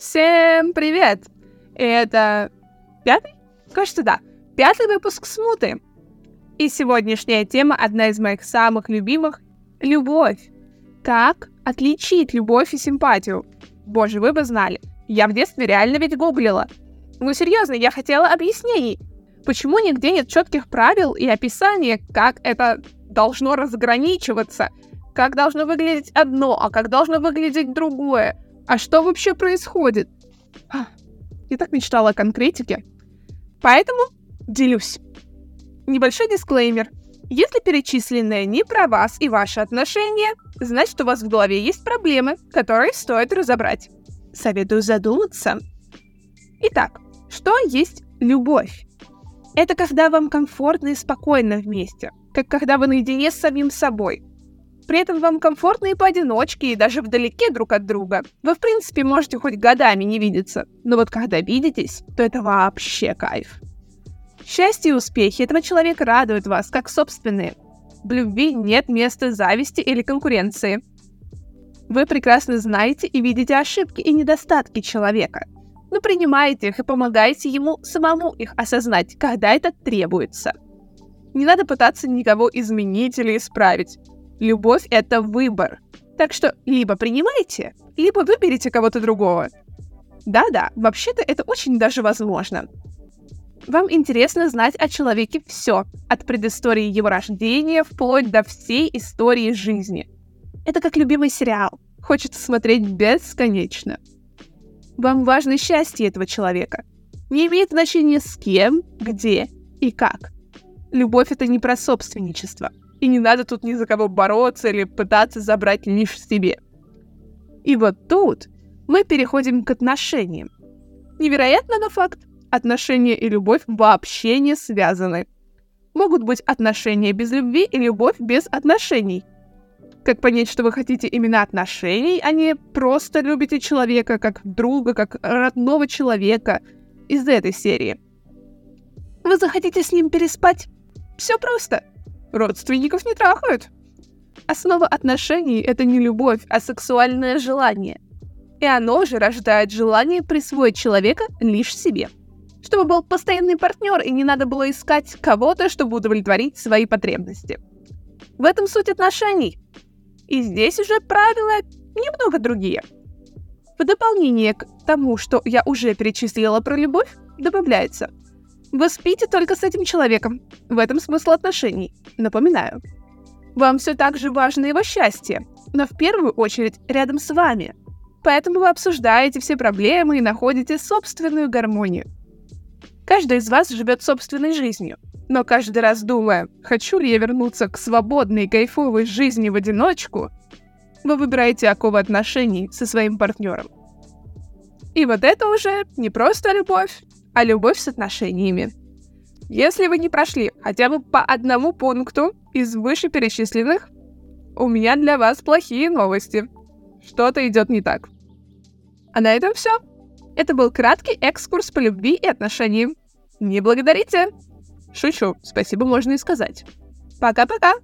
Всем привет! Это пятый? Кажется, да. Пятый выпуск Смуты. И сегодняшняя тема одна из моих самых любимых — любовь. Как отличить любовь и симпатию? Боже, вы бы знали. Я в детстве реально ведь гуглила. Ну серьезно, я хотела объяснений. Почему нигде нет четких правил и описания, как это должно разграничиваться, как должно выглядеть одно, а как должно выглядеть другое. А что вообще происходит? Я так мечтала о конкретике. Поэтому делюсь. Небольшой дисклеймер. Если перечисленное не про вас и ваши отношения, значит у вас в голове есть проблемы, которые стоит разобрать. Советую задуматься. Итак, что есть любовь? Это когда вам комфортно и спокойно вместе, как когда вы наедине с самим собой, при этом вам комфортно и поодиночке, и даже вдалеке друг от друга. Вы, в принципе, можете хоть годами не видеться, но вот когда видитесь, то это вообще кайф. Счастье и успехи этого человека радуют вас, как собственные. В любви нет места зависти или конкуренции. Вы прекрасно знаете и видите ошибки и недостатки человека, но принимаете их и помогаете ему самому их осознать, когда это требуется. Не надо пытаться никого изменить или исправить. Любовь — это выбор. Так что либо принимайте, либо выберите кого-то другого. Да-да, вообще-то это очень даже возможно. Вам интересно знать о человеке все, от предыстории его рождения вплоть до всей истории жизни. Это как любимый сериал. Хочется смотреть бесконечно. Вам важно счастье этого человека. Не имеет значения с кем, где и как. Любовь — это не про собственничество и не надо тут ни за кого бороться или пытаться забрать лишь себе. И вот тут мы переходим к отношениям. Невероятно, но факт. Отношения и любовь вообще не связаны. Могут быть отношения без любви и любовь без отношений. Как понять, что вы хотите именно отношений, а не просто любите человека как друга, как родного человека из этой серии? Вы захотите с ним переспать? Все просто. Родственников не трахают. Основа отношений — это не любовь, а сексуальное желание. И оно же рождает желание присвоить человека лишь себе. Чтобы был постоянный партнер и не надо было искать кого-то, чтобы удовлетворить свои потребности. В этом суть отношений. И здесь уже правила немного другие. В дополнение к тому, что я уже перечислила про любовь, добавляется – вы спите только с этим человеком. В этом смысл отношений. Напоминаю. Вам все так же важно его счастье, но в первую очередь рядом с вами. Поэтому вы обсуждаете все проблемы и находите собственную гармонию. Каждый из вас живет собственной жизнью, но каждый раз думая, хочу ли я вернуться к свободной кайфовой жизни в одиночку, вы выбираете оковы отношений со своим партнером. И вот это уже не просто любовь, а любовь с отношениями. Если вы не прошли хотя бы по одному пункту из вышеперечисленных, у меня для вас плохие новости. Что-то идет не так. А на этом все. Это был краткий экскурс по любви и отношениям. Не благодарите. Шучу, спасибо можно и сказать. Пока-пока.